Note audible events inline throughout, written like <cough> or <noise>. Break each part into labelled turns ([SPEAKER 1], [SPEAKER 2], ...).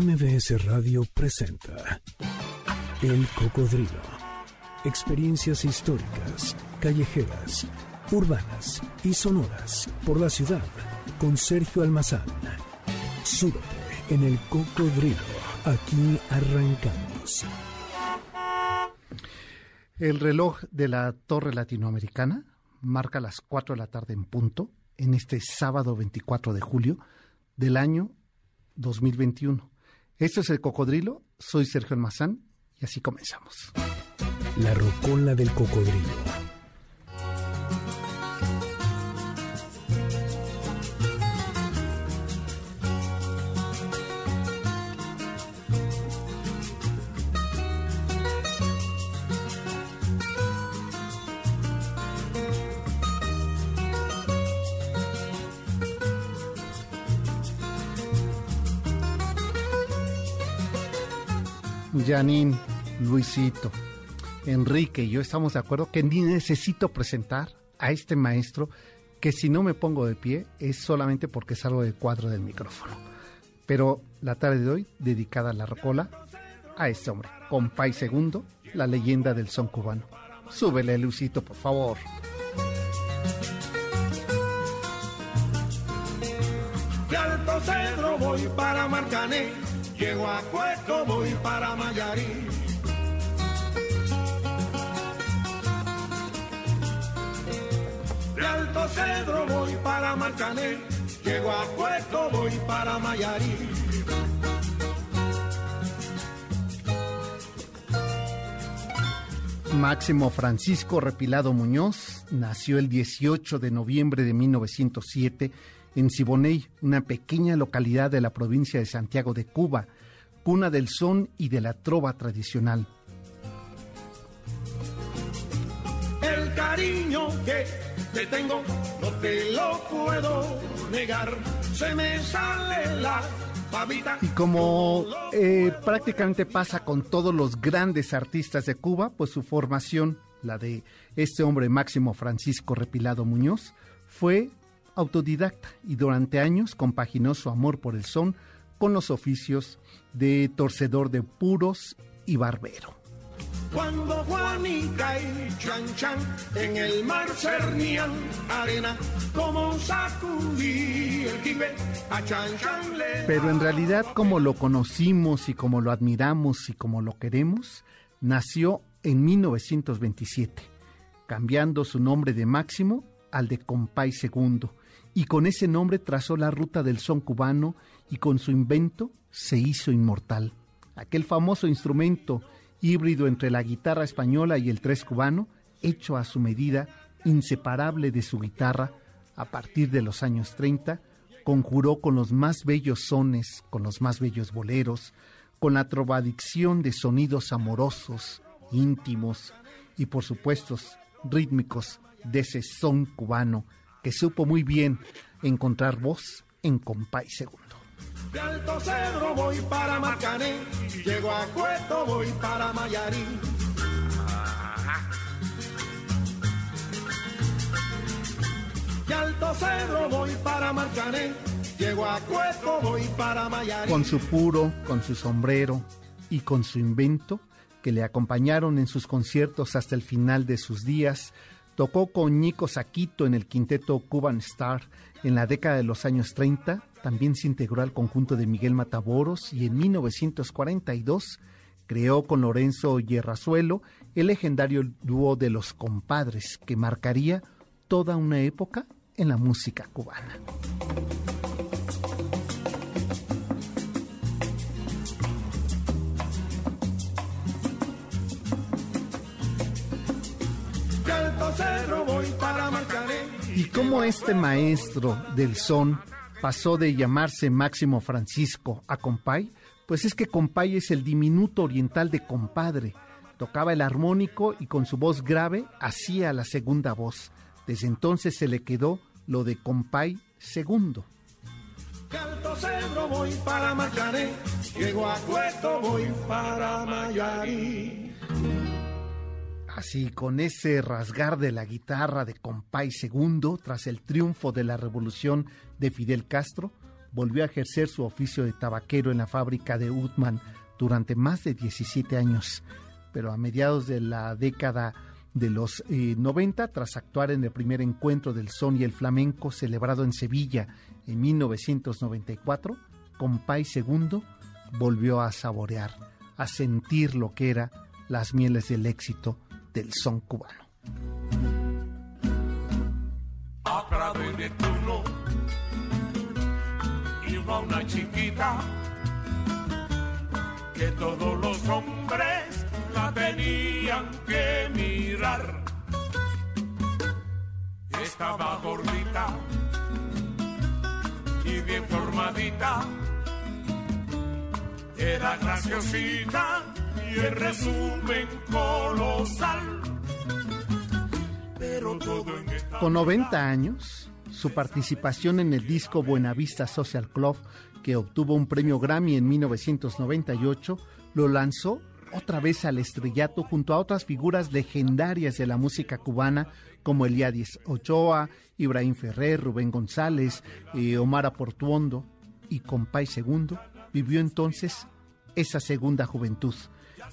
[SPEAKER 1] MBS Radio presenta El Cocodrilo. Experiencias históricas, callejeras, urbanas y sonoras por la ciudad con Sergio Almazán. Súbete en El Cocodrilo. Aquí arrancamos.
[SPEAKER 2] El reloj de la Torre Latinoamericana marca las 4 de la tarde en punto en este sábado 24 de julio del año 2021. Esto es El Cocodrilo, soy Sergio Almazán y así comenzamos.
[SPEAKER 1] La rocola del cocodrilo.
[SPEAKER 2] Janine, Luisito, Enrique y yo estamos de acuerdo que ni necesito presentar a este maestro que si no me pongo de pie es solamente porque salgo del cuadro del micrófono. Pero la tarde de hoy, dedicada a la rocola, a este hombre, Compay Segundo, la leyenda del son cubano. Súbele, Luisito, por favor.
[SPEAKER 3] De Alto Cedro voy para Marcané, llego a Cueto voy para Mayarí. De Alto Cedro voy para Marcané, llego a Cueto voy para Mayarí.
[SPEAKER 2] Máximo Francisco Repilado Muñoz nació el 18 de noviembre de 1907 en Siboney, una pequeña localidad de la provincia de Santiago de Cuba, cuna del son y de la trova tradicional.
[SPEAKER 3] El cariño que te tengo no te lo puedo negar, se me sale la.
[SPEAKER 2] Y como eh, prácticamente pasa con todos los grandes artistas de Cuba, pues su formación, la de este hombre Máximo Francisco Repilado Muñoz, fue autodidacta y durante años compaginó su amor por el son con los oficios de torcedor de puros y barbero.
[SPEAKER 3] Cuando Juanica y Chan Chan en el mar cernían arena, como sacudí el jibe, a Chan Chan le
[SPEAKER 2] Pero en realidad como lo conocimos y como lo admiramos y como lo queremos, nació en 1927, cambiando su nombre de Máximo al de Compay Segundo, y con ese nombre trazó la ruta del son cubano y con su invento se hizo inmortal. Aquel famoso instrumento híbrido entre la guitarra española y el tres cubano, hecho a su medida, inseparable de su guitarra, a partir de los años 30, conjuró con los más bellos sones, con los más bellos boleros, con la trovadicción de sonidos amorosos, íntimos y por supuesto rítmicos de ese son cubano que supo muy bien encontrar voz en Compay Segundo.
[SPEAKER 3] De Alto Cedro voy para Marcané, llego a Cueto voy para Mayarí. De Alto Cedro voy para Marcané, llego a Cueto voy para Mayarí.
[SPEAKER 2] con su puro, con su sombrero y con su invento que le acompañaron en sus conciertos hasta el final de sus días. Tocó con Nico Saquito en el quinteto Cuban Star en la década de los años 30. También se integró al conjunto de Miguel Mataboros y en 1942 creó con Lorenzo Yerrazuelo el legendario dúo de los compadres que marcaría toda una época en la música cubana. Y cómo este maestro del son pasó de llamarse Máximo Francisco a Compay, pues es que Compay es el diminuto oriental de compadre. Tocaba el armónico y con su voz grave hacía la segunda voz. Desde entonces se le quedó lo de Compay segundo.
[SPEAKER 3] De Alto Cedro voy para Marcané, llego a Cueto voy para Mayarí.
[SPEAKER 2] Así, con ese rasgar de la guitarra de Compay segundo, tras el triunfo de la revolución de Fidel Castro, volvió a ejercer su oficio de tabaquero en la fábrica de Utman durante más de 17 años, pero a mediados de la década de los 90, eh, tras actuar en el primer encuentro del son y el flamenco celebrado en Sevilla en 1994, Compay II volvió a saborear, a sentir lo que era las mieles del éxito del son cubano.
[SPEAKER 4] A de iba una chiquita que todos los hombres la tenían que mirar. Estaba gordita y bien formadita, era graciosita y el resumen colosal. Pero todo en esta
[SPEAKER 2] Con 90 años, su participación en el disco Buenavista Social Club, que obtuvo un premio Grammy en 1998, lo lanzó otra vez al estrellato junto a otras figuras legendarias de la música cubana como Eliadis Ochoa, Ibrahim Ferrer, Rubén González, eh, Omar Aportuondo y Compay II, vivió entonces esa segunda juventud.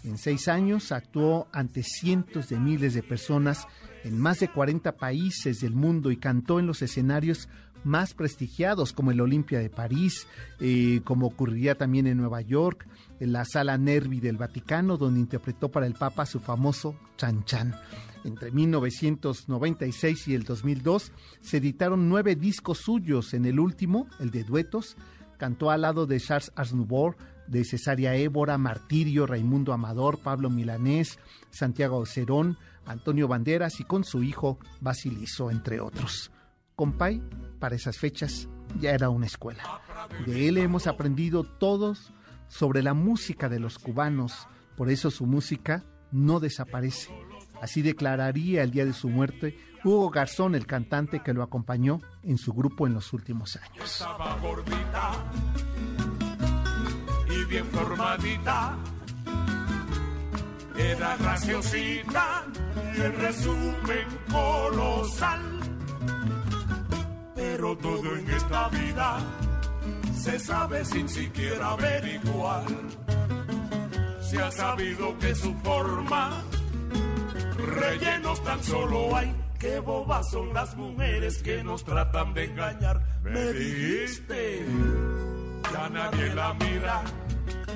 [SPEAKER 2] En seis años actuó ante cientos de miles de personas en más de 40 países del mundo y cantó en los escenarios más prestigiados como el Olimpia de París, eh, como ocurriría también en Nueva York, en la Sala Nervi del Vaticano, donde interpretó para el Papa su famoso Chan Chan. Entre 1996 y el 2002 se editaron nueve discos suyos. En el último, el de duetos, cantó al lado de Charles Aznavour, de Cesaria Évora, Martirio, Raimundo Amador, Pablo Milanés, Santiago Cerón, Antonio Banderas y con su hijo Basilizo, entre otros. Compay, para esas fechas, ya era una escuela. De él hemos aprendido todos sobre la música de los cubanos, por eso su música no desaparece. Así declararía el día de su muerte Hugo Garzón, el cantante que lo acompañó en su grupo en los últimos años.
[SPEAKER 4] Bien formadita, era graciosita y el resumen colosal. Pero todo en esta vida se sabe sin siquiera averiguar. Se ha sabido que su forma rellenos tan solo hay. Qué bobas son las mujeres que nos tratan de engañar. Me dijiste, ya nadie la mira.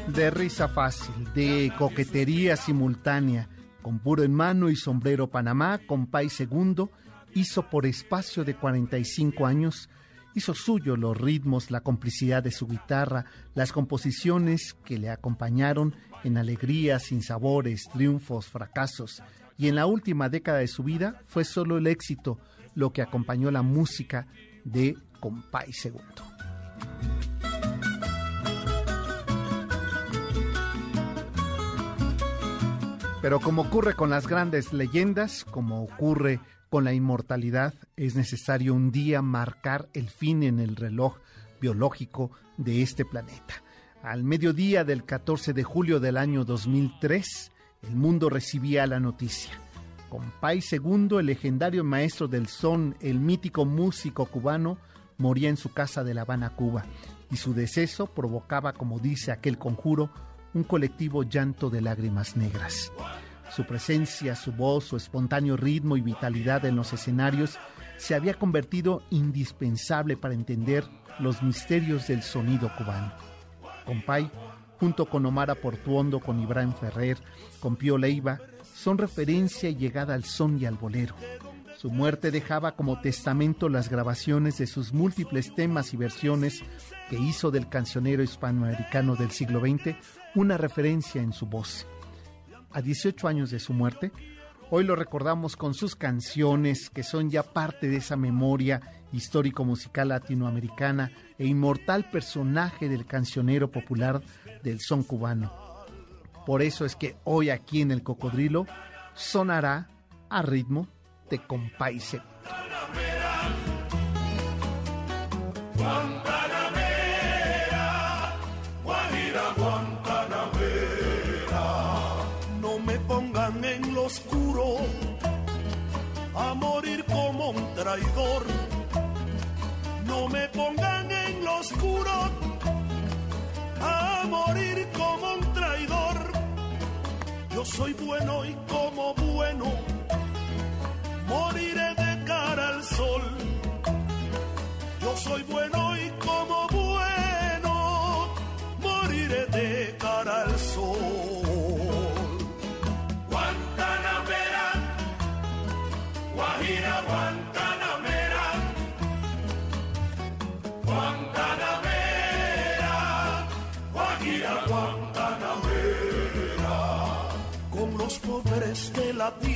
[SPEAKER 2] De risa fácil, de coquetería simultánea, con puro en mano y sombrero Panamá, compay segundo, hizo por espacio de 45 años hizo suyo los ritmos, la complicidad de su guitarra, las composiciones que le acompañaron en alegrías, sinsabores, triunfos, fracasos, y en la última década de su vida fue solo el éxito lo que acompañó la música de Compay Segundo. Pero como ocurre con las grandes leyendas, como ocurre con la inmortalidad, es necesario un día marcar el fin en el reloj biológico de este planeta. Al mediodía del 14 de julio del año 2003, el mundo recibía la noticia. Compay II, el legendario maestro del son, el mítico músico cubano, moría en su casa de La Habana, Cuba, y su deceso provocaba, como dice aquel conjuro, un colectivo llanto de lágrimas negras. Su presencia, su voz, su espontáneo ritmo y vitalidad en los escenarios se había convertido indispensable para entender los misterios del sonido cubano. Compay junto con Omar Portuondo, con Ibrahim Ferrer, con Pío Leiva, son referencia y llegada al son y al bolero. Su muerte dejaba como testamento las grabaciones de sus múltiples temas y versiones que hizo del cancionero hispanoamericano del siglo XX una referencia en su voz. A 18 años de su muerte, hoy lo recordamos con sus canciones que son ya parte de esa memoria histórico-musical latinoamericana e inmortal personaje del cancionero popular del son cubano. Por eso es que hoy aquí en el Cocodrilo sonará a ritmo de Compaise.
[SPEAKER 4] Oscuro a morir como un traidor no me pongan en lo oscuro a morir como un traidor. Yo soy bueno y como bueno moriré de cara al sol. Yo soy bueno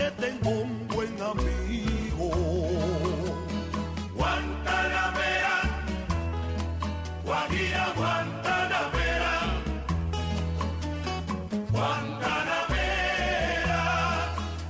[SPEAKER 4] porque tengo un buen amigo. Guantanamera, Guajira, Guantanamera, Guantanamera,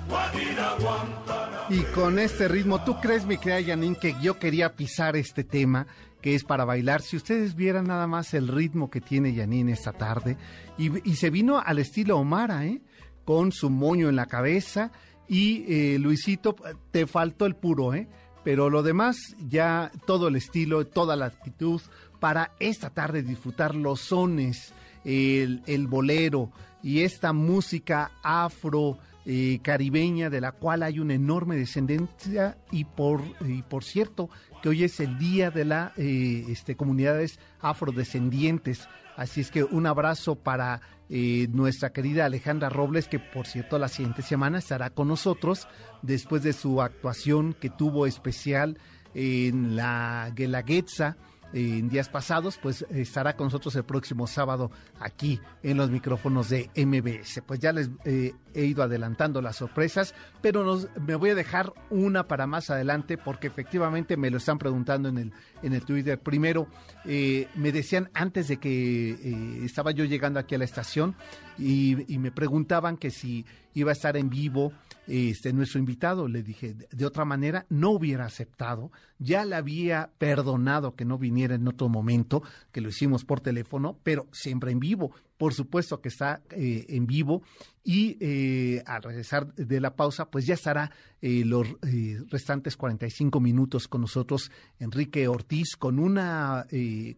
[SPEAKER 4] Guajira, Guantanamera.
[SPEAKER 2] Y con este ritmo, ¿tú crees, mi querida Janine, que yo quería pisar este tema que es para bailar? Si ustedes vieran nada más el ritmo que tiene Janine esta tarde, y, y se vino al estilo Omara, ¿eh? Con su moño en la cabeza, y eh, Luisito, te faltó el puro, ¿eh? Pero lo demás, ya todo el estilo, toda la actitud para esta tarde disfrutar los sones, el, bolero y esta música afro eh, caribeña de la cual hay una enorme descendencia y por, y por cierto que hoy es el día de las eh, este, comunidades afrodescendientes. Así es que un abrazo para eh, nuestra querida Alejandra Robles, que por cierto la siguiente semana estará con nosotros después de su actuación que tuvo especial en la Guelaguetza en días pasados, pues estará con nosotros el próximo sábado aquí en los micrófonos de MBS. Pues ya les eh, he ido adelantando las sorpresas, pero me voy a dejar una para más adelante porque efectivamente me lo están preguntando en el, en el Twitter. Primero, eh, me decían antes de que eh, estaba yo llegando aquí a la estación y, y me preguntaban que si iba a estar en vivo este nuestro invitado. Le dije, de otra manera, no hubiera aceptado. Ya le había perdonado que no viniera en otro momento, que lo hicimos por teléfono, pero siempre en vivo. Por supuesto que está eh, en vivo y eh, al regresar de la pausa, pues ya estará eh, los eh, restantes 45 minutos con nosotros Enrique Ortiz con una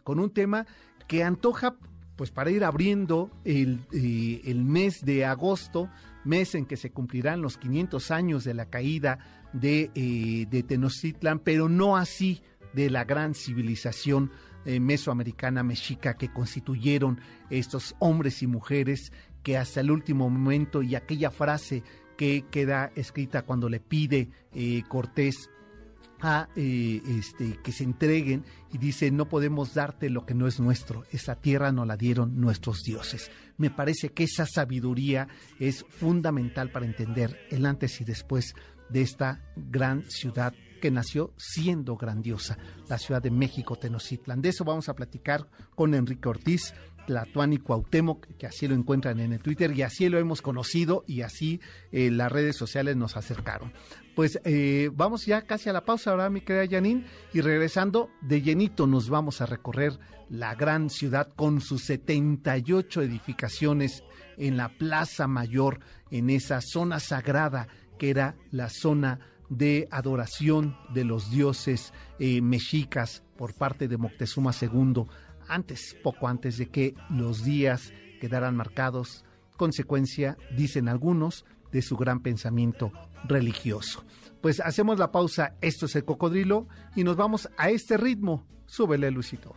[SPEAKER 2] con un tema que antoja pues para ir abriendo el, eh, el mes de agosto, mes en que se cumplirán los 500 años de la caída de, eh, de Tenochtitlan, pero no así de la gran civilización eh, mesoamericana mexica que constituyeron estos hombres y mujeres que hasta el último momento y aquella frase que queda escrita cuando le pide eh, Cortés a eh, este, que se entreguen y dice no podemos darte lo que no es nuestro, esa tierra no la dieron nuestros dioses. Me parece que esa sabiduría es fundamental para entender el antes y después de esta gran ciudad que nació siendo grandiosa, la Ciudad de México, Tenochtitlan. De eso vamos a platicar con Enrique Ortiz, Tlatuani Cuauhtémoc, que así lo encuentran en el Twitter y así lo hemos conocido y así eh, las redes sociales nos acercaron. Pues eh, vamos ya casi a la pausa ahora, mi querida Janine, y regresando de llenito nos vamos a recorrer la gran ciudad con sus 78 edificaciones en la Plaza Mayor, en esa zona sagrada que era la zona de adoración de los dioses eh, mexicas por parte de Moctezuma II, antes, poco antes de que los días quedaran marcados, consecuencia, dicen algunos, de su gran pensamiento religioso.
[SPEAKER 5] Pues hacemos la pausa, esto es el cocodrilo, y nos vamos a este ritmo. Súbele, Luisito.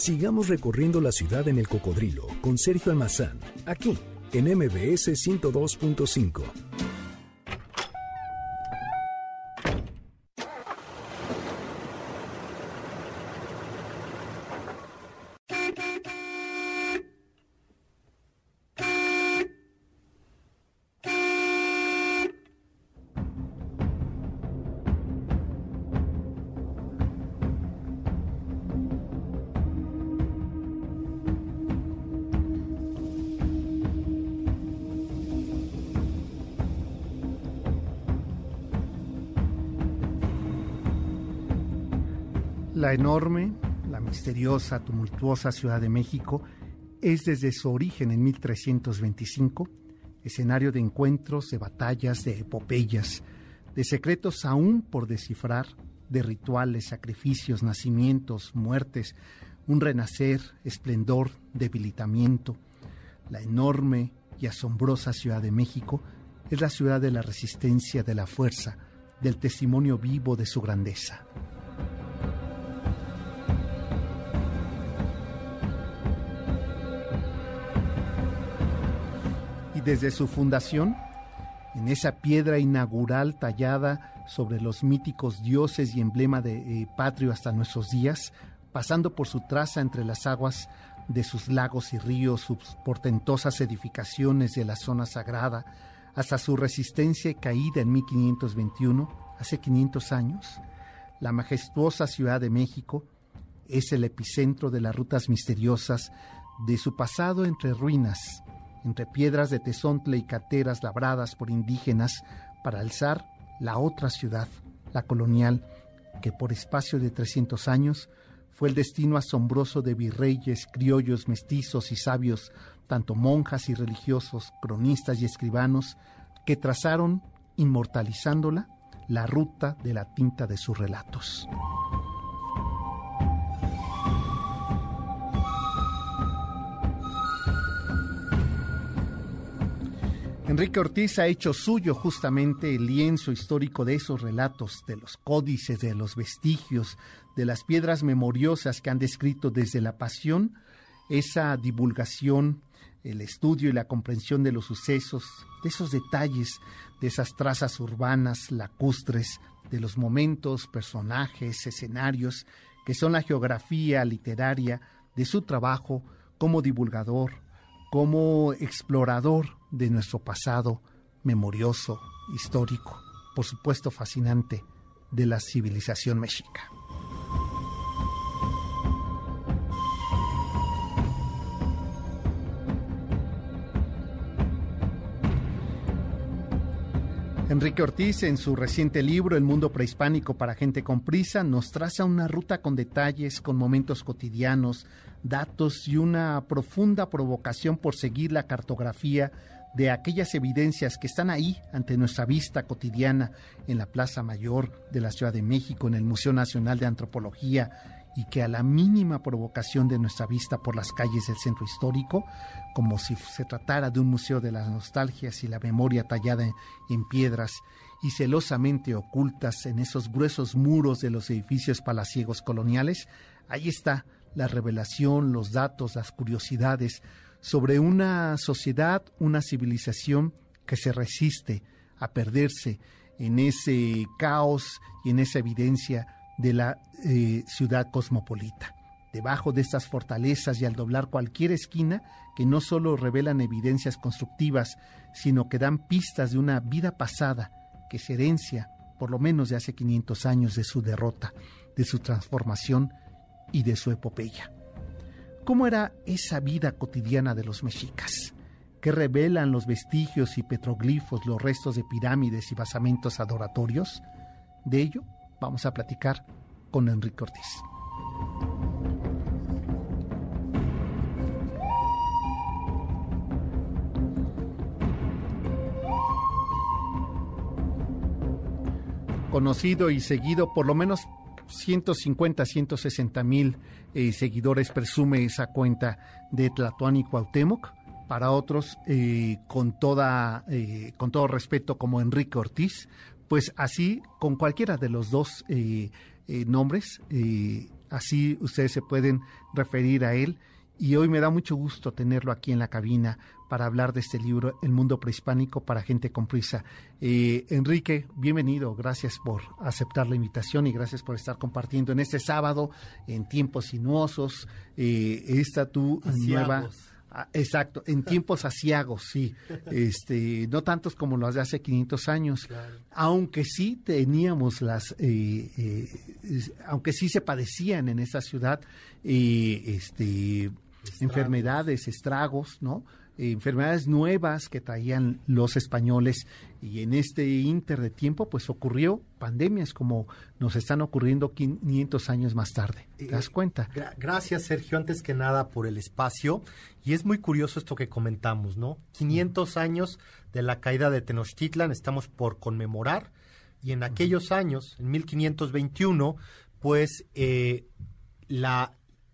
[SPEAKER 2] Sigamos recorriendo la ciudad en el cocodrilo con Sergio Almazán, aquí en MBS 102.5. Enorme, la misteriosa, tumultuosa Ciudad de México es desde su origen en 1325 escenario de encuentros, de batallas, de epopeyas, de secretos aún por descifrar, de rituales, sacrificios, nacimientos, muertes, un renacer, esplendor, debilitamiento. La enorme y asombrosa Ciudad de México es la ciudad de la resistencia, de la fuerza, del testimonio vivo de su grandeza. Desde su fundación, en esa piedra inaugural tallada sobre los míticos dioses y emblema de eh, patrio hasta nuestros días, pasando por su traza entre las aguas de sus lagos y ríos, sus portentosas edificaciones de la zona sagrada, hasta su resistencia y caída en 1521, hace 500 años, la majestuosa Ciudad de México es el epicentro de las rutas misteriosas de su pasado entre ruinas, entre piedras de tesontle y cateras labradas por indígenas para alzar la otra ciudad, la colonial, que por espacio de 300 años fue el destino asombroso de virreyes, criollos, mestizos y sabios, tanto monjas y religiosos, cronistas y escribanos, que trazaron, inmortalizándola, la ruta de la tinta de sus relatos. Enrique Ortiz ha hecho suyo justamente el lienzo histórico de esos relatos, de los códices, de los vestigios, de las piedras memoriosas que han descrito desde la pasión, esa divulgación, el estudio y la comprensión de los sucesos, de esos detalles, de esas trazas urbanas, lacustres, de los momentos, personajes, escenarios, que son la geografía literaria de su trabajo como divulgador, como explorador de nuestro pasado memorioso, histórico, por supuesto fascinante, de la civilización mexica. Enrique Ortiz, en su reciente libro El mundo prehispánico para gente con prisa, nos traza una ruta con detalles, con momentos cotidianos, datos y una profunda provocación por seguir la cartografía de aquellas evidencias que están ahí ante nuestra vista cotidiana en la Plaza Mayor de la Ciudad de México, en el Museo Nacional de Antropología, y que a la mínima provocación de nuestra vista por las calles del centro histórico, como si se tratara de un museo de las nostalgias y la memoria tallada en, piedras, y celosamente ocultas en esos gruesos muros de los edificios palaciegos coloniales, ahí está la revelación, los datos, las curiosidades sobre una sociedad, una civilización que se resiste a perderse en ese caos y en esa evidencia de la eh, ciudad cosmopolita. Debajo de estas fortalezas y al doblar cualquier esquina, que no solo revelan evidencias constructivas, sino que dan pistas de una vida pasada que se herencia, por lo menos de hace 500 años, de su derrota, de su transformación y de su epopeya. ¿Cómo era esa vida cotidiana de los mexicas? ¿Qué revelan los vestigios y petroglifos, los restos de pirámides y basamentos adoratorios? De ello vamos a platicar con Enrique Ortiz. Conocido y seguido por lo menos 150, 160 mil eh, seguidores presume esa cuenta de Tlatuani Cuauhtémoc. Para otros, eh, con, toda, eh, con todo respeto, como Enrique Ortiz, pues así, con cualquiera de los dos nombres, así ustedes se pueden referir a él. Y hoy me da mucho gusto tenerlo aquí en la cabina para hablar de este libro, El mundo prehispánico para gente con prisa. Eh, Enrique, bienvenido, gracias por aceptar la invitación y gracias por estar compartiendo en este sábado, en tiempos sinuosos, eh, esta tu nueva... Ah, exacto, en tiempos asiagos, sí, <laughs> este, no tantos como los de hace 500 años, aunque sí teníamos las, eh, eh, aunque sí se padecían en esta ciudad, este, enfermedades, estragos, ¿no? Enfermedades nuevas que traían los españoles y en este inter de tiempo pues ocurrió pandemias como nos están ocurriendo 500 años más tarde. ¿Te das eh, cuenta?
[SPEAKER 5] gracias Sergio, antes que nada por el espacio y es muy curioso esto que comentamos, ¿no? 500 años de la caída de Tenochtitlan estamos por conmemorar y en aquellos años, en 1521, pues eh, la,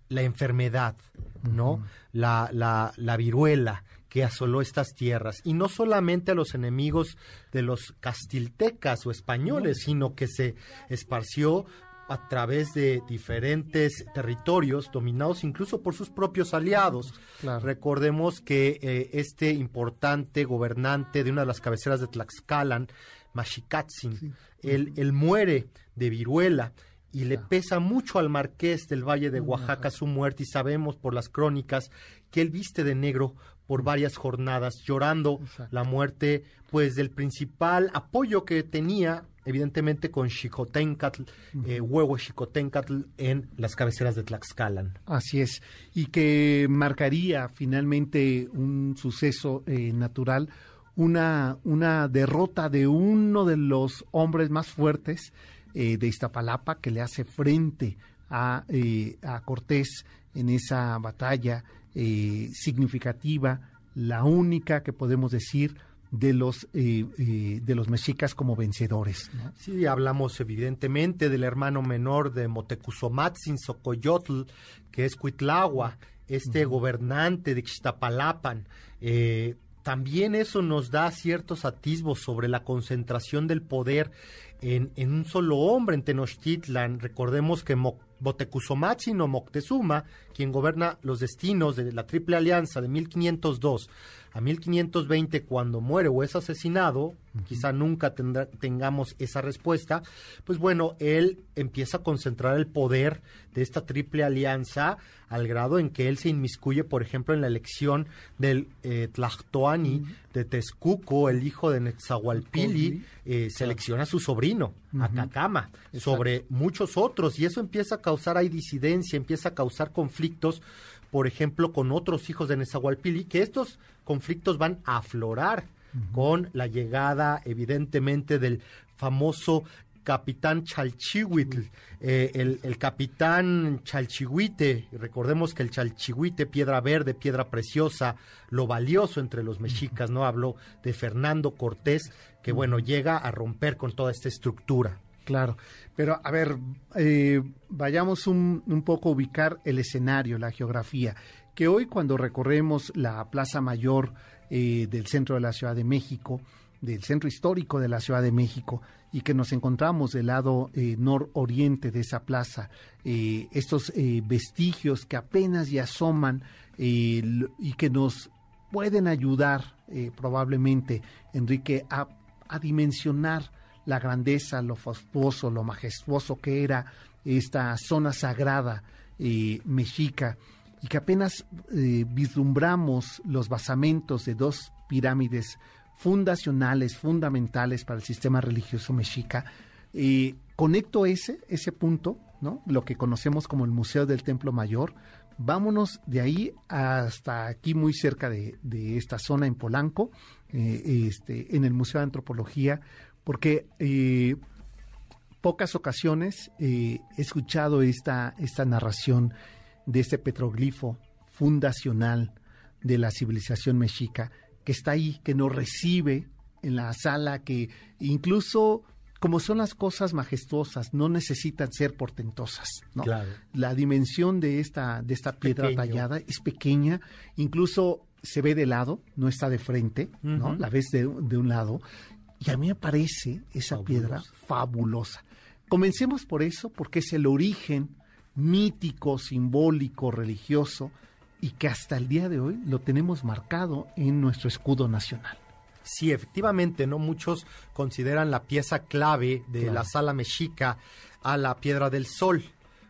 [SPEAKER 5] la enfermedad, ¿no? la, la, la viruela, que asoló estas tierras, y no solamente a los enemigos de los castiltecas o españoles, sino que se esparció a través de diferentes territorios dominados incluso por sus propios aliados. Recordemos que eh, este importante gobernante de una de las cabeceras de Tlaxcalan, Mashikatzin, él, muere de viruela y le pesa mucho al marqués del Valle de Oaxaca su muerte y sabemos por las crónicas que él viste de negro por varias jornadas, llorando. La muerte, pues del principal apoyo que tenía, evidentemente con Xicotencatl, eh, huevo Xicotencatl en las cabeceras de Tlaxcalan.
[SPEAKER 2] Así es, y que marcaría finalmente un suceso eh, natural, una, una derrota de uno de los hombres más fuertes eh, de Iztapalapa que le hace frente a, a Cortés en esa batalla eh, significativa, la única que podemos decir de los eh, eh, de los mexicas como vencedores.
[SPEAKER 5] Sí, hablamos evidentemente del hermano menor de Motecuzomatzin Socoyotl, que es Cuitlagua, este gobernante de Ixtapalapan. también eso nos da ciertos atisbos sobre la concentración del poder en, en un solo hombre en Tenochtitlan. Recordemos que Botecusomatzin o Moctezuma, quien goberna los destinos de la Triple Alianza de 1502 a 1520 cuando muere o es asesinado, quizá nunca tengamos esa respuesta, pues bueno, él empieza a concentrar el poder de esta triple alianza al grado en que él se inmiscuye, por ejemplo, en la elección del eh, Tlachtoani de Texcuco, el hijo de Netzahualpili, eh, selecciona a su sobrino, Atacama, sobre muchos otros, y eso empieza a causar, hay disidencia, empieza a causar conflictos por ejemplo, con otros hijos de Nezahualpili, que estos conflictos van a aflorar con la llegada, evidentemente, del famoso capitán Chalchihuitl, eh, el, capitán Chalchihuite, recordemos que el Chalchihuite, piedra verde, piedra preciosa, lo valioso entre los mexicas, ¿no? Habló de Fernando Cortés, que bueno, llega a romper con toda esta estructura.
[SPEAKER 2] Claro, pero a ver, eh, vayamos un, poco a ubicar el escenario, la geografía, que hoy cuando recorremos la Plaza Mayor eh, del centro de la Ciudad de México, del centro histórico de la Ciudad de México y que nos encontramos del lado eh, nororiente de esa plaza, eh, estos vestigios que apenas ya asoman y que nos pueden ayudar probablemente, Enrique, a, a, dimensionar la grandeza, lo fastuoso, lo majestuoso que era esta zona sagrada mexica y que apenas vislumbramos los basamentos de dos pirámides fundacionales, fundamentales para el sistema religioso mexica. y conecto ese, ese punto, ¿no? Lo que conocemos como el Museo del Templo Mayor. Vámonos de ahí hasta aquí, muy cerca de, esta zona en Polanco, eh, este, en el Museo de Antropología, porque eh, pocas ocasiones eh, he escuchado esta, esta narración de este petroglifo fundacional de la civilización mexica que está ahí, que nos recibe en la sala, que incluso como son las cosas majestuosas, no necesitan ser portentosas, ¿no? La dimensión de esta, de esta piedra tallada es pequeña, incluso se ve de lado, no está de frente, ¿no? La ves de, un lado. Y a mí me parece esa piedra fabulosa. Comencemos por eso, porque es el origen mítico, simbólico, religioso y que hasta el día de hoy lo tenemos marcado en nuestro escudo nacional.
[SPEAKER 5] Sí, efectivamente, ¿no? Muchos consideran la pieza clave de la sala mexica a la Piedra del Sol.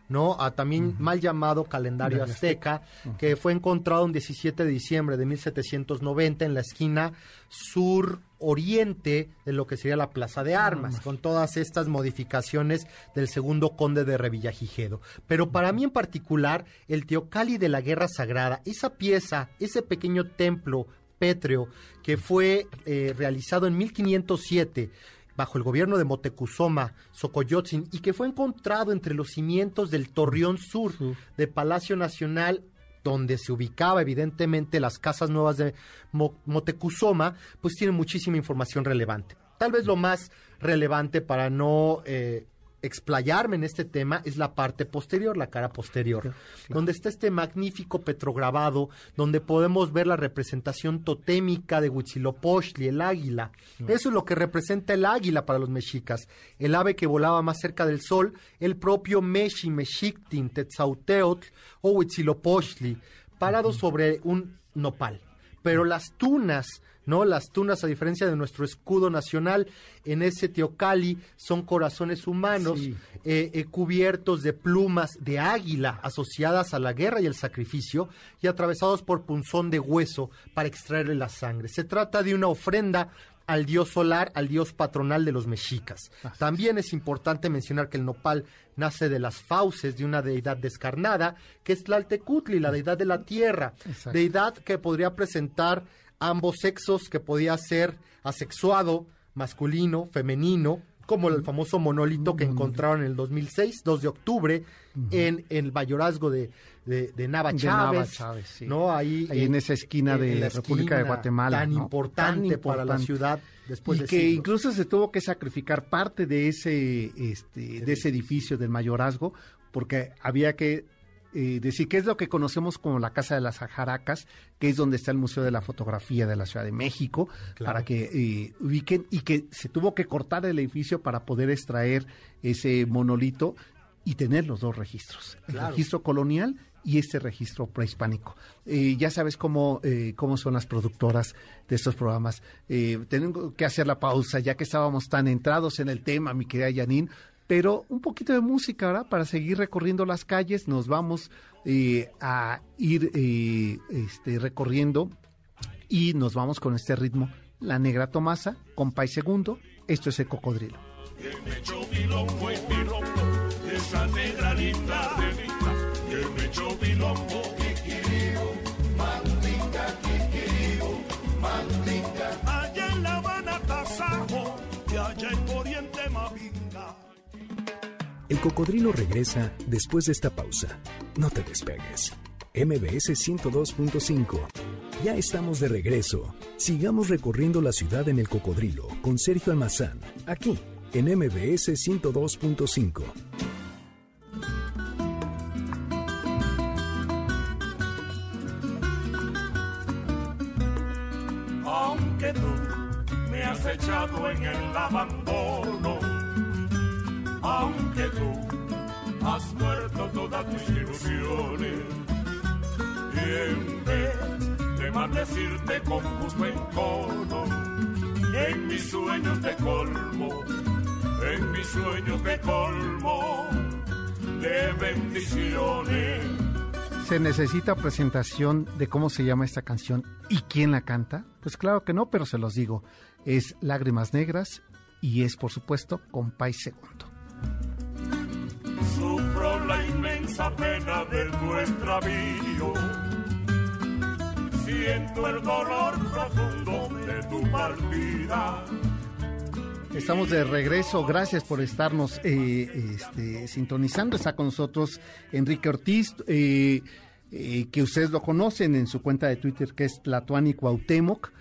[SPEAKER 5] ¿no? A también mal llamado calendario azteca, que fue encontrado el 17 de diciembre de 1790 en la esquina sur oriente de lo que sería la Plaza de Armas, con todas estas modificaciones del segundo conde de Revillagigedo. Pero para mí en particular, el Teocali de la Guerra Sagrada, esa pieza, ese pequeño templo pétreo que fue eh, realizado en 1507 bajo el gobierno de Motecuzoma, Socoyotzin, y que fue encontrado entre los cimientos del Torreón Sur de Palacio Nacional donde se ubicaba evidentemente las casas nuevas de Motecuzoma, pues tiene muchísima información relevante. Tal vez lo más relevante para no eh, explayarme en este tema es la parte posterior, la cara posterior, donde está este magnífico petrograbado, donde podemos ver la representación totémica de Huitzilopochtli, el águila. Eso es lo que representa el águila para los mexicas, el ave que volaba más cerca del sol, el propio Meshi, Mexictin, Tetzauteotl o Huitzilopochtli, parado sobre un nopal. Pero las tunas ¿no? Las tunas, a diferencia de nuestro escudo nacional, en ese teocali son corazones humanos eh, eh, cubiertos de plumas de águila asociadas a la guerra y el sacrificio y atravesados por punzón de hueso para extraerle la sangre. Se trata de una ofrenda al dios solar, al dios patronal de los mexicas. También es importante mencionar que el nopal nace de las fauces de una deidad descarnada, que es Tlaltecutli, la deidad de la tierra, deidad que podría presentar ambos sexos que podía ser asexuado, masculino, femenino, como el famoso monolito que encontraron en el 2006, 2 de octubre, en, el mayorazgo de, de, Nava Chávez, ¿no?
[SPEAKER 2] Ahí, en, esa esquina de la República de Guatemala.
[SPEAKER 5] Tan, importante para la ciudad después
[SPEAKER 2] y que incluso se tuvo que sacrificar parte de ese, este, de ese edificio del mayorazgo, porque había que eh, decir qué es lo que conocemos como la Casa de las Ajaracas, que es donde está el Museo de la Fotografía de la Ciudad de México, para que eh, ubiquen y que se tuvo que cortar el edificio para poder extraer ese monolito y tener los dos registros, el registro colonial y este registro prehispánico. Eh, ya sabes cómo, cómo son las productoras de estos programas. tengo que hacer la pausa, ya que estábamos tan entrados en el tema, mi querida Janine, pero un poquito de música, ¿verdad? Para seguir recorriendo las calles, nos vamos eh, a ir eh, este, recorriendo y nos vamos con este ritmo. La Negra Tomasa, con Pai Segundo, esto es el cocodrilo.
[SPEAKER 4] Allá en
[SPEAKER 1] el cocodrilo regresa después de esta pausa. No te despegues. MBS 102.5. Ya estamos de regreso. Sigamos recorriendo la ciudad en el cocodrilo con Sergio Almazán, aquí en MBS 102.5.
[SPEAKER 4] Aunque tú me has echado en el abandono, aunque tú has muerto todas tus ilusiones. Y en vez de maldecirte con gusto en cono, en mis sueños de colmo, en mis sueños de colmo de bendiciones.
[SPEAKER 2] ¿Se necesita presentación de cómo se llama esta canción y quién la canta? Pues claro que no, pero se los digo. Es Lágrimas Negras y es, por supuesto, Compay Segundo.
[SPEAKER 4] Sufro la inmensa pena de tu extravío. Siento el dolor profundo de tu partida
[SPEAKER 2] Estamos de regreso, gracias por estarnos eh, este, sintonizando. Está con nosotros Enrique Ortiz, eh, eh, que ustedes lo conocen en su cuenta de Twitter, que es Tlatuani Cuauhtémoc.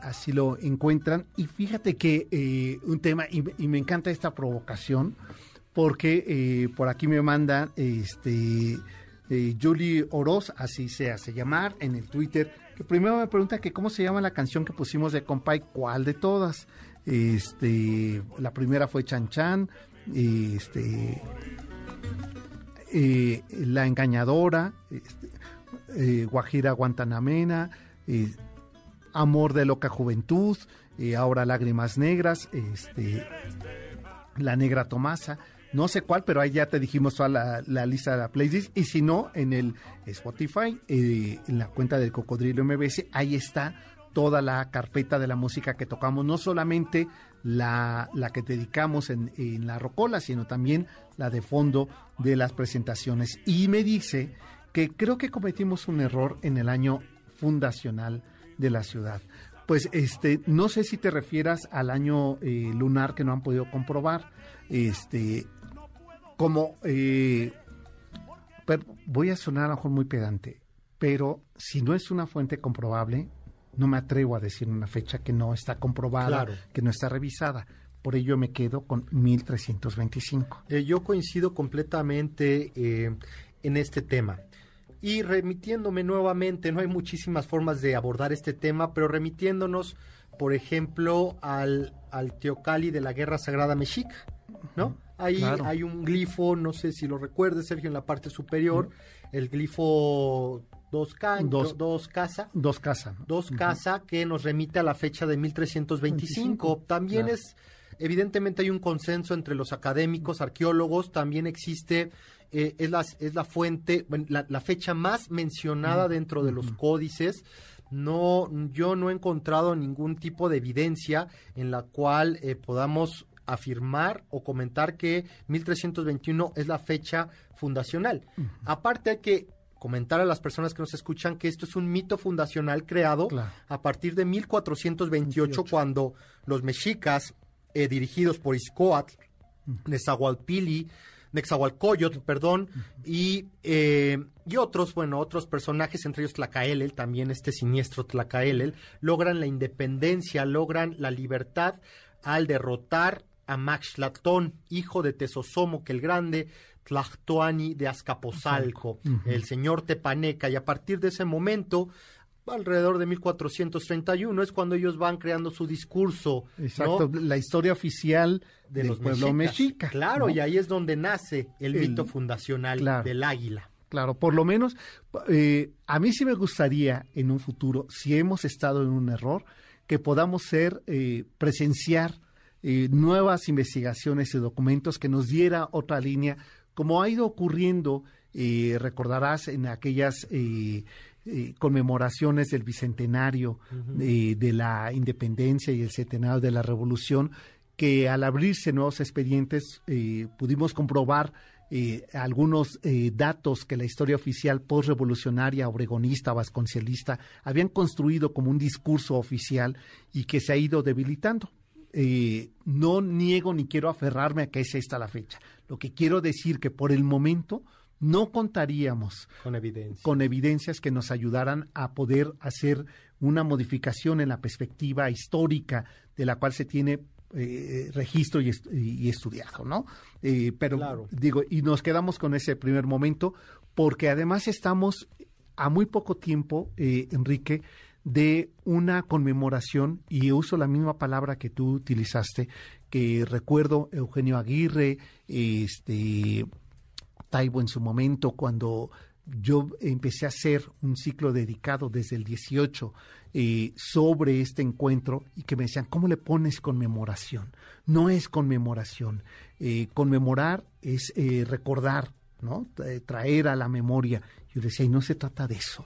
[SPEAKER 2] Así lo encuentran. Y fíjate que un tema, y, me encanta esta provocación, porque por aquí me manda este, Julie Oroz, así se hace llamar, en el Twitter, que primero me pregunta que cómo se llama la canción que pusimos de Compay, ¿cuál de todas? Este, la primera fue Chan Chan, este, eh, La Engañadora, este, eh, Guajira Guantanamena, eh, Amor de Loca Juventud, ahora Lágrimas Negras, este, La Negra Tomasa. No sé cuál, pero ahí ya te dijimos toda la, lista de la playlist. Y si no, en el Spotify, en la cuenta del Cocodrilo MBS, ahí está toda la carpeta de la música que tocamos, no solamente la, la que dedicamos en, en, la rocola, sino también la de fondo de las presentaciones. Y me dice que creo que cometimos un error en el año fundacional de la ciudad. Pues este, no sé si te refieras al año eh, lunar que no han podido comprobar. Este, como eh, voy a sonar a lo mejor muy pedante, pero si no es una fuente comprobable, no me atrevo a decir una fecha que no está comprobada, que no está revisada. Por ello me quedo con 1325.
[SPEAKER 5] Eh, yo coincido completamente eh, en este tema. Y remitiéndome nuevamente, no hay muchísimas formas de abordar este tema, pero remitiéndonos, por ejemplo, al, al Teocali de la Guerra Sagrada Mexica, ¿no? Ahí hay un glifo, no sé si lo recuerdes, Sergio, en la parte superior, el glifo dos, dos, dos casa.
[SPEAKER 2] Dos casa.
[SPEAKER 5] Dos casa que nos remite a la fecha de 1325. También es, evidentemente hay un consenso entre los académicos, arqueólogos, también existe, eh, es, la, es la fuente, la, fecha más mencionada dentro de los códices. No, yo no he encontrado ningún tipo de evidencia en la cual eh, podamos afirmar o comentar que 1321 es la fecha fundacional. Aparte hay que comentar a las personas que nos escuchan que esto es un mito fundacional creado a partir de 1428 cuando los mexicas eh, dirigidos por Iscoatl, Nezahualpili, Nexahualcoyotl, perdón, y, eh, y otros, bueno, otros personajes, entre ellos Tlacaelel, también este siniestro Tlacaelel, logran la independencia, logran la libertad al derrotar a Maxlatón, hijo de Tesosomo que el Grande, Tlachtoani de Azcapotzalco, el señor Tepaneca, y a partir de ese momento, alrededor de 1431, es cuando ellos van creando su discurso.
[SPEAKER 2] Exacto, la historia oficial de del los pueblo mexica.
[SPEAKER 5] Claro, y ahí es donde nace el, mito fundacional del águila.
[SPEAKER 2] Claro, por lo menos eh, a mí sí me gustaría en un futuro, si hemos estado en un error, que podamos ser, eh, presenciar eh, nuevas investigaciones y documentos que nos diera otra línea como ha ido ocurriendo, eh, recordarás en aquellas eh, eh, conmemoraciones del bicentenario de la independencia y el centenario de la revolución, que al abrirse nuevos expedientes pudimos comprobar algunos datos que la historia oficial postrevolucionaria, obregonista, vasconcelista habían construido como un discurso oficial y que se ha ido debilitando. no niego ni quiero aferrarme a que es esta la fecha. Lo que quiero decir que por el momento no contaríamos
[SPEAKER 5] con,
[SPEAKER 2] con evidencias que nos ayudaran a poder hacer una modificación en la perspectiva histórica de la cual se tiene eh, registro y, estudiado, ¿no? Eh, pero digo, y nos quedamos con ese primer momento porque además estamos a muy poco tiempo, eh, Enrique, de una conmemoración, y uso la misma palabra que tú utilizaste, que recuerdo Eugenio Aguirre, este Taibo en su momento, cuando yo empecé a hacer un ciclo dedicado desde el 18 eh, sobre este encuentro y que me decían, ¿cómo le pones conmemoración? No es conmemoración. Eh, conmemorar es eh, recordar, ¿no? Traer a la memoria. Yo decía, y no se trata de eso.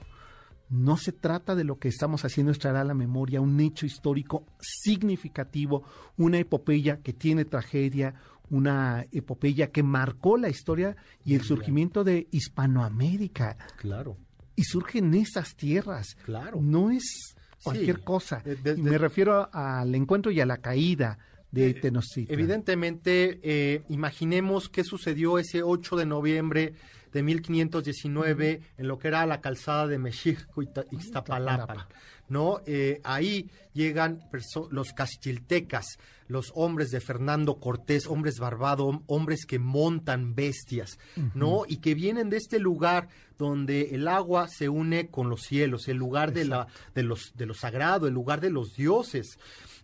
[SPEAKER 2] No se trata de lo que estamos haciendo, es traer a la memoria un hecho histórico significativo, una epopeya que tiene tragedia, una epopeya que marcó la historia y el surgimiento de Hispanoamérica.
[SPEAKER 5] Claro.
[SPEAKER 2] Y surge en esas tierras.
[SPEAKER 5] Claro.
[SPEAKER 2] No es cualquier cosa. Me refiero al encuentro y a la caída de eh, Tenochtitlan.
[SPEAKER 5] Evidentemente, eh, imaginemos qué sucedió ese 8 de noviembre de 1519 en lo que era la calzada de Mexico y Ixtapalapan. ¿no? Eh, ahí llegan los castiltecas, los hombres de Fernando Cortés, hombres barbados, hombres que montan bestias, ¿no? Y que vienen de este lugar donde el agua se une con los cielos, el lugar de, la, de, los, de lo sagrado, el lugar de los dioses.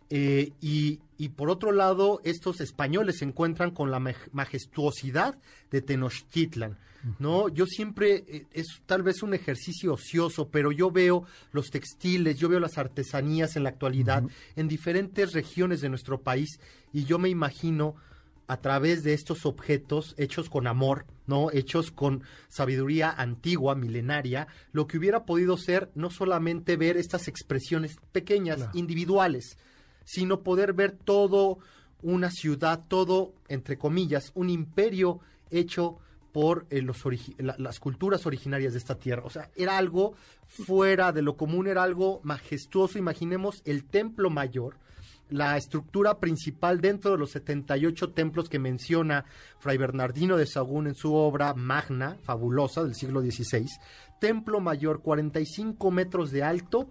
[SPEAKER 5] Eh, y, y, por otro lado, estos españoles se encuentran con la majestuosidad de Tenochtitlan. ¿no? Yo siempre, eh, es tal vez un ejercicio ocioso, pero yo veo los textiles, yo veo las artesanías en la actualidad en diferentes regiones de nuestro país y yo me imagino a través de estos objetos hechos con amor, ¿no? Hechos con sabiduría antigua, milenaria, lo que hubiera podido ser no solamente ver estas expresiones pequeñas, individuales, sino poder ver todo una ciudad, todo, entre comillas, un imperio hecho por eh, los las culturas originarias de esta tierra. O sea, era algo fuera de lo común, era algo majestuoso. Imaginemos el templo mayor, la estructura principal dentro de los 78 templos que menciona Fray Bernardino de Sagún en su obra Magna, fabulosa, del siglo XVI. Templo mayor, 45 metros de alto,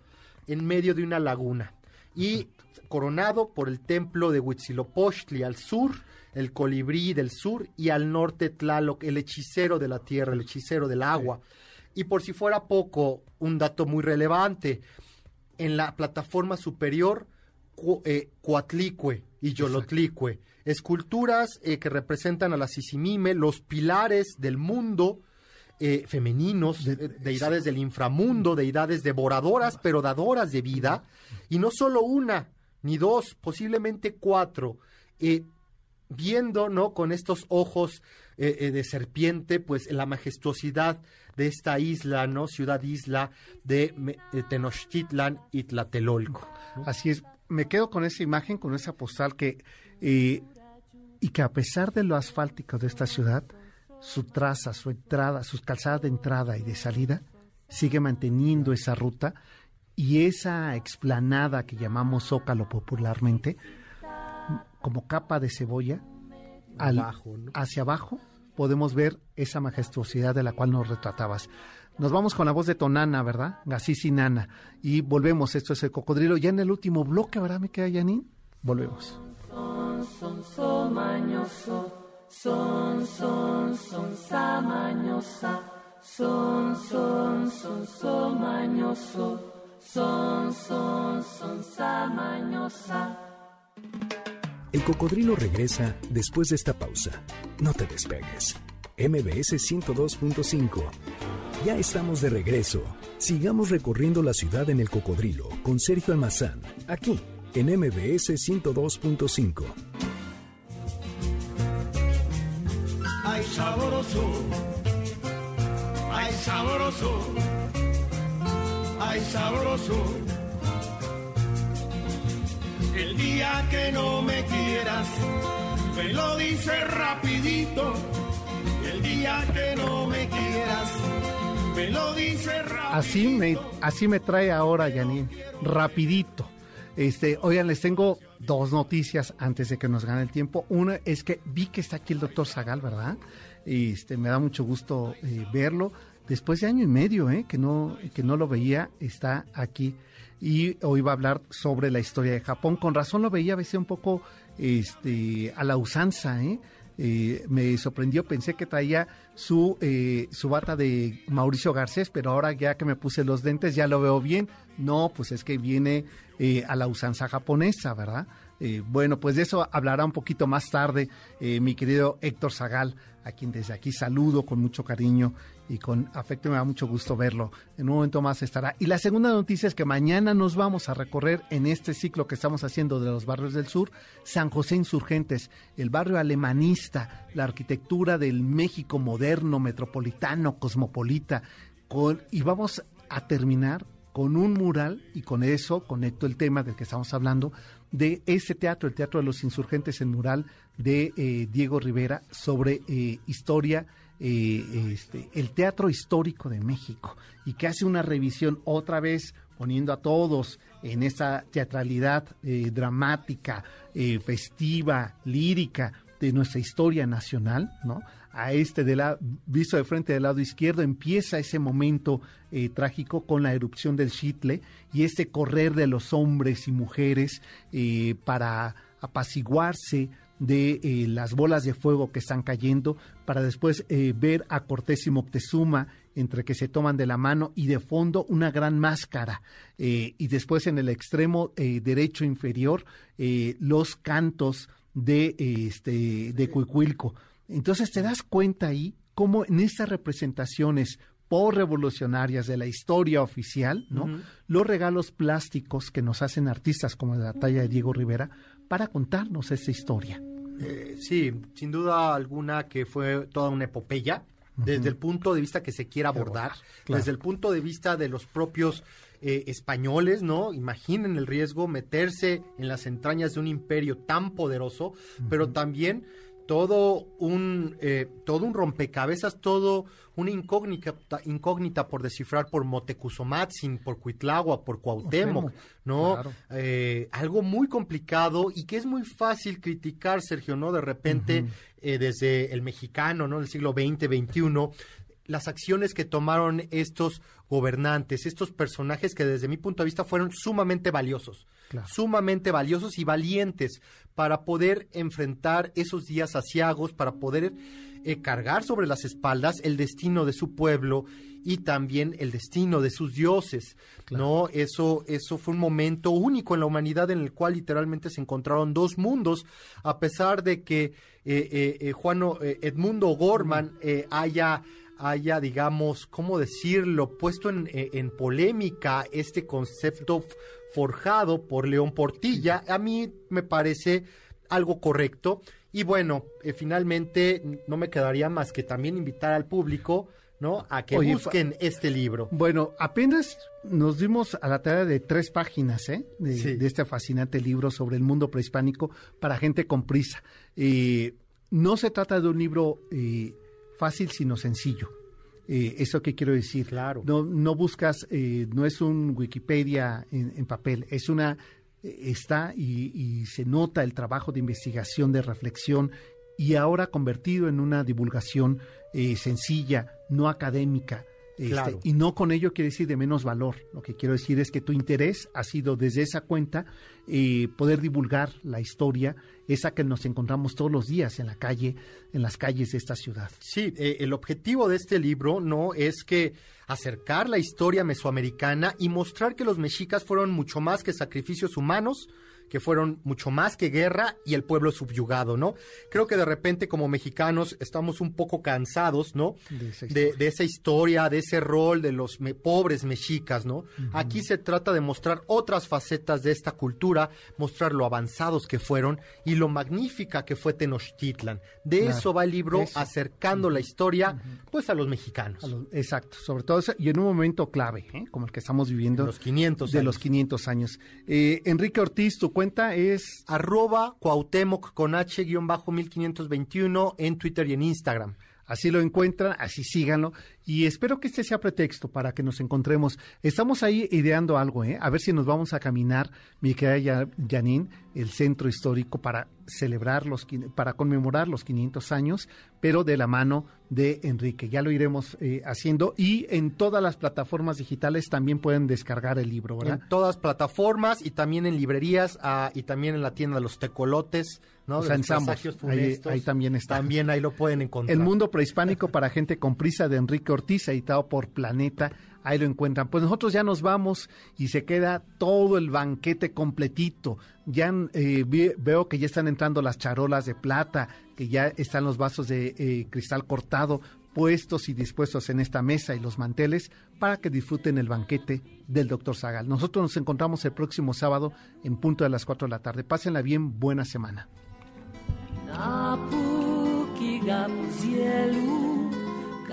[SPEAKER 5] en medio de una laguna. Y coronado por el templo de Huitzilopochtli al sur, el colibrí del sur y al norte Tlaloc, el hechicero de la tierra, el hechicero del agua. Y por si fuera poco, un dato muy relevante, en la plataforma superior, eh, Cuatlicue y Yolotlicue, esculturas eh, que representan a la Sisimime, los pilares del mundo, eh, femeninos, deidades del inframundo, deidades devoradoras, pero dadoras de vida, y no solo una, ni dos, posiblemente cuatro viendo, ¿no? Con estos ojos eh, eh, de serpiente, pues la majestuosidad de esta isla, ¿no? Ciudad isla de, Tenochtitlan y Tlatelolco.
[SPEAKER 2] Así es, me quedo con esa imagen, con esa postal que, eh, y que a pesar de lo asfáltico de esta ciudad, su traza, su entrada, sus calzadas de entrada y de salida, sigue manteniendo esa ruta y esa explanada que llamamos Zócalo popularmente, como capa de cebolla, hacia abajo podemos ver esa majestuosidad de la cual nos retratabas. Nos vamos con la voz de Tonana, ¿verdad? Gasisi Nana. Y volvemos, esto es el cocodrilo. Ya en el último bloque, ¿verdad? ¿Me queda Yanin? Volvemos. Son, son, son, mañoso. Son, son, son. Son, son, son, son, mañoso. Son, son, son, samañosa.
[SPEAKER 1] El cocodrilo regresa después de esta pausa. No te despegues. MBS 102.5. Ya estamos de regreso. Sigamos recorriendo la ciudad en el cocodrilo con Sergio Almazán, aquí en MBS 102.5.
[SPEAKER 4] Ay sabroso, ay sabroso, sabroso el día que no me quieras, me lo dice rapidito. El día que no me quieras, me lo dice rapidito.
[SPEAKER 2] Así me, así me trae ahora, Janine, rapidito. Este, oigan, les tengo dos noticias antes de que nos gane el tiempo. Una es que vi que está aquí el doctor Zagal, ¿verdad? Este, me da mucho gusto eh, verlo. Después de año y medio, ¿eh? que, no, que no lo veía, está aquí y hoy va a hablar sobre la historia de Japón. Con razón lo veía a veces un poco este, a la usanza, ¿eh? eh, me sorprendió, pensé que traía su, eh, su bata de Mauricio Garcés, pero ahora ya que me puse los dentes ya lo veo bien. No, pues es que viene eh, a la usanza japonesa, ¿verdad? bueno, pues de eso hablará un poquito más tarde mi querido Héctor Zagal, a quien desde aquí saludo con mucho cariño y con afecto me da mucho gusto verlo. En un momento más estará. Y la segunda noticia es que mañana nos vamos a recorrer en este ciclo que estamos haciendo de los barrios del sur, San José Insurgentes, el barrio alemanista, la arquitectura del México moderno, metropolitano, cosmopolita. Y vamos a terminar con un mural, y con eso conecto el tema del que estamos hablando, de ese teatro, el Teatro de los Insurgentes, el mural de eh, Diego Rivera sobre eh, historia eh, este, el Teatro Histórico de México y que hace una revisión otra vez poniendo a todos en esa teatralidad eh, dramática, eh, festiva, lírica de nuestra historia nacional, ¿no? A este de la, visto de frente del lado izquierdo empieza ese momento trágico con la erupción del Chitle y este correr de los hombres y mujeres para apaciguarse, de eh, las bolas de fuego que están cayendo para después eh, ver a Cortés y Moctezuma entre que se toman de la mano y de fondo una gran máscara eh, y después en el extremo derecho inferior los cantos de este de Cuicuilco. Entonces te das cuenta ahí cómo en estas representaciones por revolucionarias de la historia oficial, ¿no? Los regalos plásticos que nos hacen artistas como la talla de Diego Rivera para contarnos esa historia.
[SPEAKER 5] Eh, sí, sin duda alguna que fue toda una epopeya, desde el punto de vista que se quiera abordar, desde el punto de vista de los propios eh, españoles, ¿no? Imaginen el riesgo meterse en las entrañas de un imperio tan poderoso, pero también todo un, eh, todo un rompecabezas, todo una incógnita, incógnita por descifrar por Motecuzomatzin, por Cuitlagua, por Cuauhtémoc, ¿no? Eh, algo muy complicado y que es muy fácil criticar, Sergio, ¿no? De repente, eh, desde el mexicano, ¿no? Del siglo XX, XXI, las acciones que tomaron estos gobernantes, estos personajes que desde mi punto de vista fueron sumamente valiosos, sumamente valiosos y valientes para poder enfrentar esos días asiagos, para poder eh, cargar sobre las espaldas el destino de su pueblo y también el destino de sus dioses, ¿no? Eso, eso fue un momento único en la humanidad en el cual literalmente se encontraron dos mundos, a pesar de que eh, eh, Juan Edmundo Gorman haya haya, digamos, ¿cómo decirlo?, puesto en, en polémica este concepto forjado por León Portilla, a mí me parece algo correcto. Y bueno, eh, finalmente no me quedaría más que también invitar al público, ¿no? A que busquen este libro.
[SPEAKER 2] Bueno, apenas nos dimos a la tarea de tres páginas, ¿eh? De, este fascinante libro sobre el mundo prehispánico para gente con prisa. Eh, no se trata de un libro eh, fácil, sino sencillo. ¿Eso qué quiero decir?
[SPEAKER 5] Claro.
[SPEAKER 2] No, no buscas, no es un Wikipedia en, papel, es una está y, se nota el trabajo de investigación, de reflexión y ahora convertido en una divulgación eh, sencilla, no académica. Este, y no con ello quiere decir de menos valor. Lo que quiero decir es que tu interés ha sido desde esa cuenta eh, poder divulgar la historia, esa que nos encontramos todos los días en la calle, en las calles de esta ciudad.
[SPEAKER 5] Sí, eh, el objetivo de este libro no es que acercar la historia mesoamericana y mostrar que los mexicas fueron mucho más que sacrificios humanos, que fueron mucho más que guerra y el pueblo subyugado, ¿no? Creo que de repente como mexicanos estamos un poco cansados, ¿no? De esa historia, de, ese rol de los pobres mexicas, ¿no? Aquí se trata de mostrar otras facetas de esta cultura, mostrar lo avanzados que fueron y lo magnífica que fue Tenochtitlan. De eso va el libro, acercando la historia, pues a los mexicanos.
[SPEAKER 2] exacto, sobre todo y en un momento clave, ¿eh? como el que estamos viviendo.
[SPEAKER 5] De los 500
[SPEAKER 2] De los 500 años. Eh, Enrique Ortiz, tu cuenta es
[SPEAKER 5] arroba Cuauhtémoc con H-1521 en Twitter y en Instagram.
[SPEAKER 2] Así lo encuentran, así síganlo. Y espero que este sea pretexto para que nos encontremos. Estamos ahí ideando algo, ¿eh? A ver si nos vamos a caminar, mi querida Janine, el centro histórico para celebrar los, para conmemorar los 500 años, pero de la mano de Enrique. Ya lo iremos eh, haciendo y en todas las plataformas digitales también pueden descargar el libro, ¿verdad?
[SPEAKER 5] En todas plataformas y también en librerías ah, y también en la tienda de los tecolotes, ¿no?
[SPEAKER 2] O sea, en ahí, ahí, también está.
[SPEAKER 5] También ahí lo pueden encontrar.
[SPEAKER 2] El mundo prehispánico para gente con prisa de Enrique Ortiz, editado por Planeta ahí lo encuentran. Pues nosotros ya nos vamos y se queda todo el banquete completito. Ya eh, veo que ya están entrando las charolas de plata, que ya están los vasos de eh, cristal cortado puestos y dispuestos en esta mesa y los manteles para que disfruten el banquete del doctor Zagal. Nosotros nos encontramos el próximo sábado en punto de las 4 de la tarde. Pásenla bien, buena semana.